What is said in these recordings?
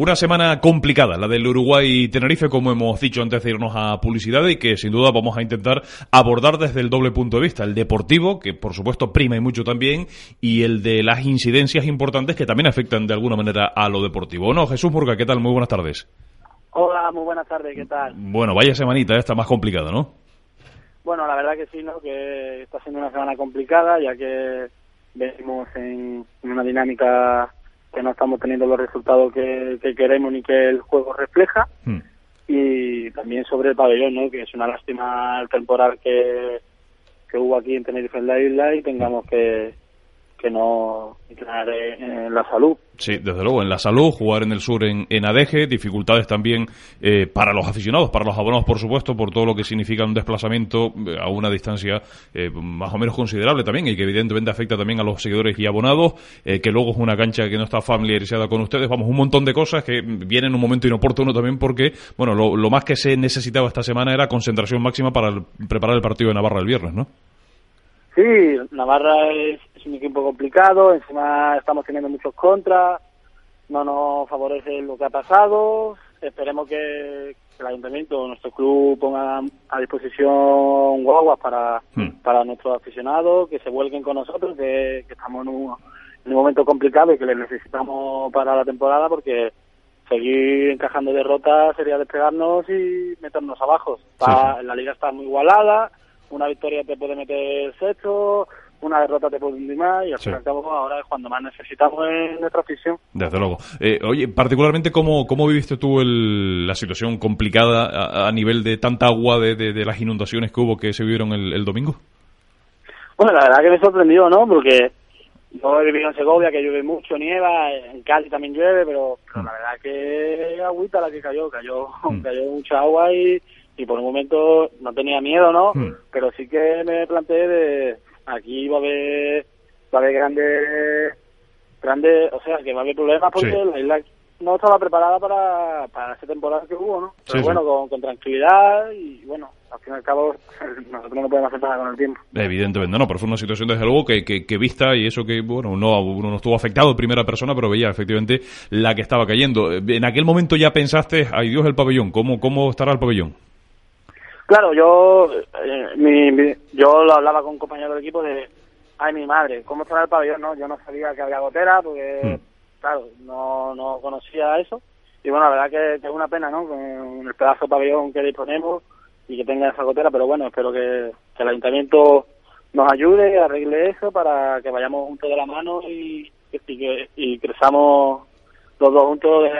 Una semana complicada, la del Uruguay y Tenerife, como hemos dicho antes de irnos a publicidad, y que sin duda vamos a intentar abordar desde el doble punto de vista. El deportivo, que por supuesto prima y mucho también, y el de las incidencias importantes que también afectan de alguna manera a lo deportivo. ¿No? Jesús Murga, ¿qué tal? Muy buenas tardes. Hola, muy buenas tardes, ¿qué tal? Bueno, vaya semanita, esta más complicada, ¿no? Bueno, la verdad que sí, ¿no? Que está siendo una semana complicada, ya que venimos en una dinámica que no estamos teniendo los resultados que, queremos ni que el juego refleja. Hmm. Y también sobre el pabellón, ¿no? que es una lástima el temporal que, que hubo aquí en Tenerife en la isla y tengamos que, que no entrar en la salud. Sí, desde luego, en la salud, jugar en el sur en, en Adeje, dificultades también eh, para los aficionados, para los abonados, por supuesto, por todo lo que significa un desplazamiento eh, a una distancia eh, más o menos considerable también y que evidentemente afecta también a los seguidores y abonados, que luego es una cancha que no está familiarizada con ustedes. Vamos, un montón de cosas que vienen en un momento inoportuno también porque, bueno, lo más que se necesitaba esta semana era concentración máxima para preparar el partido de Navarra el viernes, ¿no? Sí, Navarra es, un equipo complicado, encima estamos teniendo muchos contras, no nos favorece lo que ha pasado. Esperemos que, el ayuntamiento, nuestro club ponga a disposición guaguas para, hmm. para nuestros aficionados, que se vuelquen con nosotros, que, estamos en un, momento complicado y que les necesitamos para la temporada porque seguir encajando derrotas sería despegarnos y meternos abajo. La liga está muy igualada una victoria te puede meter sexto, una derrota te puede hundir más y al fin y al cabo ahora es cuando más necesitamos en nuestra afición. Desde luego. Eh, oye, particularmente, ¿cómo, cómo viviste tú el, la situación complicada a, nivel de tanta agua de, de, las inundaciones que hubo que se vivieron el, domingo? Bueno, la verdad que me sorprendió, ¿no? Porque yo he vivido en Segovia, que llueve mucho, nieva, en Cali también llueve, pero, la mm. verdad que agüita la que cayó, cayó, mm. cayó mucha agua y y por un momento no tenía miedo, ¿no? Hmm. Pero sí que me planteé de aquí va a haber va a haber grandes grandes, o sea, que va a haber problemas porque la isla no estaba preparada para, para esa temporada que hubo, ¿no? Pero bueno, con, tranquilidad y bueno, al fin y al cabo nosotros no podemos hacer nada con el tiempo. Evidentemente, no, pero fue una situación desde luego que, que, vista y eso que, bueno, no, uno no estuvo afectado en primera persona, pero veía efectivamente la que estaba cayendo. En aquel momento ya pensaste, ay Dios, el pabellón, ¿cómo, cómo estará el pabellón? Claro, yo eh, mi, yo lo hablaba con un compañero del equipo de, ay, mi madre, ¿cómo está el pabellón? No, yo no sabía que había gotera porque, hmm. claro, no, no conocía eso. Y bueno, la verdad que, es una pena, ¿no? Con el pedazo de pabellón que disponemos y que tenga esa gotera, pero bueno, espero que, el ayuntamiento nos ayude, arregle eso para que vayamos juntos de la mano y, y, que, y crezamos los dos juntos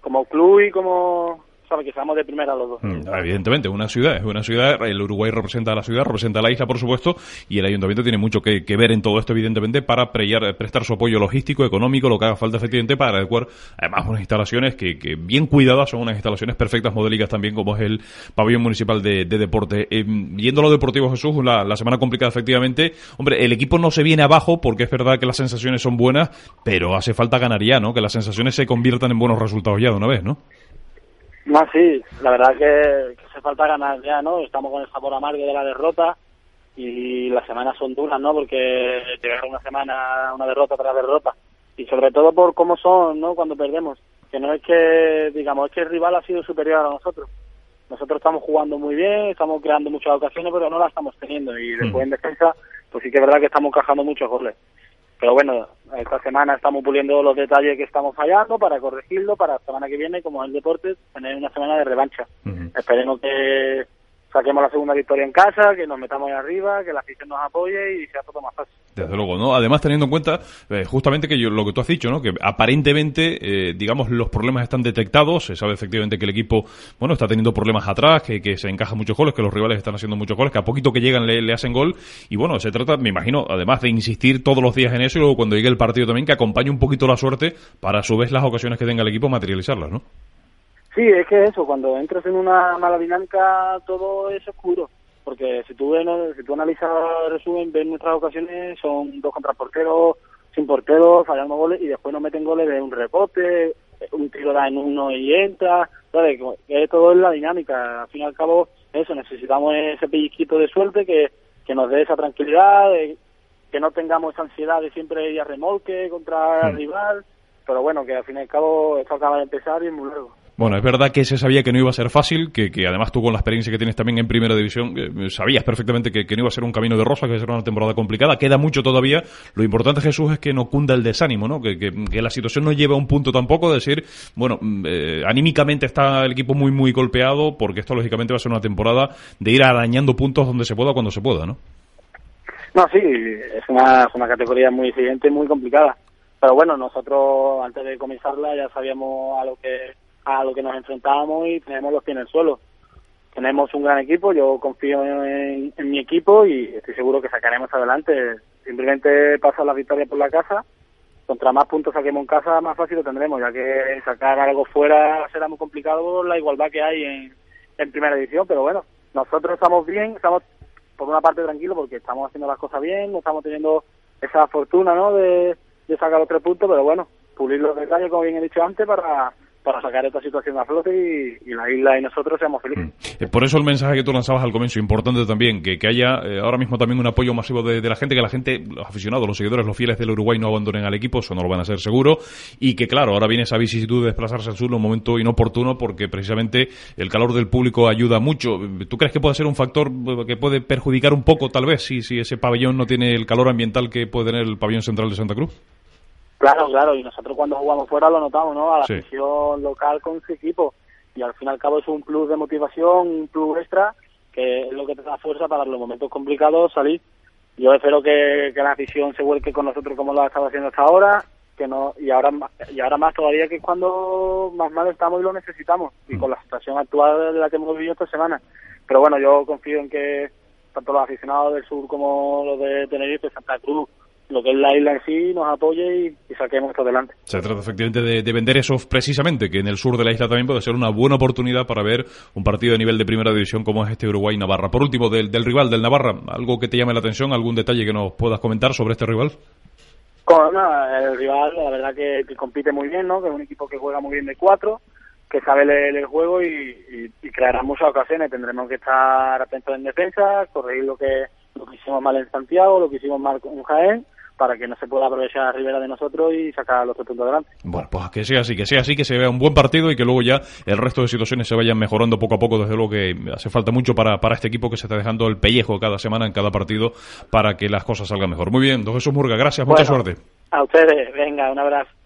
como club y como para que seamos de primera los dos. Mm, evidentemente, una ciudad, es una ciudad, el Uruguay representa a la ciudad, representa a la isla, por supuesto, y el ayuntamiento tiene mucho que, ver en todo esto, evidentemente, para prestar su apoyo logístico, económico, lo que haga falta, efectivamente, para adecuar, además, unas instalaciones que, bien cuidadas, son unas instalaciones perfectas, modélicas también, como es el pabellón municipal de, deporte. Eh, yendo a lo deportivo, Jesús, la, la semana complicada, efectivamente, hombre, el equipo no se viene abajo, porque es verdad que las sensaciones son buenas, pero hace falta ganar ya, ¿no? Que las sensaciones se conviertan en buenos resultados ya de una vez, ¿no? No, sí, la verdad que, que hace falta ganar ya, ¿no? Estamos con el sabor amargo de la derrota y las semanas son duras, ¿no? Porque llegar una semana, una derrota tras derrota y sobre todo por cómo son, ¿no? Cuando perdemos, que no es que, digamos, es que el rival ha sido superior a nosotros. Nosotros estamos jugando muy bien, estamos creando muchas ocasiones, pero no las estamos teniendo y después en defensa, pues sí que es verdad que estamos encajando muchos goles. Pero bueno, esta semana estamos puliendo los detalles que estamos fallando para corregirlo para la semana que viene, como es el deporte, tener una semana de revancha. Esperemos que, saquemos la segunda victoria en casa, que nos metamos ahí arriba, que la afición nos apoye y sea todo más fácil. Desde luego, ¿no? Además, teniendo en cuenta eh, justamente que yo, lo que tú has dicho, ¿no? Que aparentemente, eh, digamos, los problemas están detectados. Se sabe efectivamente que el equipo, bueno, está teniendo problemas atrás, que, que se encajan muchos goles, que los rivales están haciendo muchos goles, que a poquito que llegan le, le, hacen gol. Y bueno, se trata, me imagino, además de insistir todos los días en eso y luego cuando llegue el partido también, que acompañe un poquito la suerte para a su vez las ocasiones que tenga el equipo materializarlas, ¿no? Sí, es que eso, cuando entras en una mala dinámica, todo es oscuro porque si tú, ves, si tú analizas el resumen, ves nuestras ocasiones son dos contra porteros, sin porteros, fallando goles y después nos meten goles de un rebote, un tiro da en uno y entra, ¿sabes? Todo es la dinámica. Al fin y al cabo, eso, necesitamos ese pellizquito de suerte que, que nos dé esa tranquilidad, que no tengamos esa ansiedad de siempre ir a remolque contra el rival, pero bueno, que al fin y al cabo esto acaba de empezar y es muy largo. Bueno, es verdad que se sabía que no iba a ser fácil, que, que además tú con la experiencia que tienes también en Primera División, eh, sabías perfectamente que, que, no iba a ser un camino de rosa, que iba a ser una temporada complicada. Queda mucho todavía. Lo importante, Jesús, es que no cunda el desánimo, ¿no? Que, que la situación no lleve a un punto tampoco de decir, bueno, eh, anímicamente está el equipo muy, muy golpeado, porque esto lógicamente va a ser una temporada de ir arañando puntos donde se pueda, cuando se pueda, ¿no? No, sí, es una, es una categoría muy exigente y muy complicada. Pero bueno, nosotros antes de comenzarla ya sabíamos a lo que a lo que nos enfrentábamos y tenemos los pies en el suelo. Tenemos un gran equipo, yo confío en, en mi equipo y estoy seguro que sacaremos adelante. Simplemente pasar la victoria por la casa. Contra más puntos saquemos en casa, más fácil lo tendremos, ya que sacar algo fuera será muy complicado por la igualdad que hay en, en primera edición. Pero bueno, nosotros estamos bien, estamos por una parte tranquilos porque estamos haciendo las cosas bien, no estamos teniendo esa fortuna ¿no? de, de sacar los tres puntos, pero bueno, pulir los detalles, como bien he dicho antes, para para sacar esta situación a flote y, la isla y nosotros seamos felices. Mm. Por eso el mensaje que tú lanzabas al comienzo, importante también, que, que haya eh, ahora mismo también un apoyo masivo de, la gente, que la gente, los aficionados, los seguidores, los fieles del Uruguay no abandonen al equipo, eso no lo van a hacer seguro, y que claro, ahora viene esa vicisitud de desplazarse al sur en un momento inoportuno porque precisamente el calor del público ayuda mucho. ¿Tú crees que puede ser un factor que puede perjudicar un poco tal vez si, si ese pabellón no tiene el calor ambiental que puede tener el pabellón central de Santa Cruz? Claro, claro, y nosotros cuando jugamos fuera lo notamos, ¿no? A la sí. afición local con su equipo. Y al fin y al cabo es un plus de motivación, un plus extra, que es lo que te da fuerza para los momentos complicados salir. Yo espero que, que la afición se vuelque con nosotros como lo ha estado haciendo hasta ahora, que no y ahora y ahora más todavía que es cuando más mal estamos y lo necesitamos, y con la situación actual de la que hemos vivido esta semana. Pero bueno, yo confío en que tanto los aficionados del sur como los de Tenerife, Santa Cruz, lo que es la isla en sí nos apoye y, y saquemos esto adelante. Se trata efectivamente de, de, vender eso precisamente, que en el sur de la isla también puede ser una buena oportunidad para ver un partido de nivel de primera división como es este Uruguay-Navarra. Por último, del, del, rival, del Navarra, ¿algo que te llame la atención, algún detalle que nos puedas comentar sobre este rival? Con, no, el rival, la verdad que, que, compite muy bien, ¿no? que es un equipo que juega muy bien de cuatro, que sabe leer el juego y, y, y creará muchas ocasiones. Tendremos que estar atentos en defensa, corregir lo que, lo que hicimos mal en Santiago, lo que hicimos mal con Jaén para que no se pueda aprovechar Rivera de nosotros y sacar los tres puntos adelante. Bueno, pues que sea así, que sea así, que se vea un buen partido y que luego ya el resto de situaciones se vayan mejorando poco a poco. Desde luego que hace falta mucho para, para este equipo que se está dejando el pellejo cada semana en cada partido para que las cosas salgan mejor. Muy bien, don Jesús Murga, gracias, bueno, mucha suerte. A ustedes, venga, un abrazo.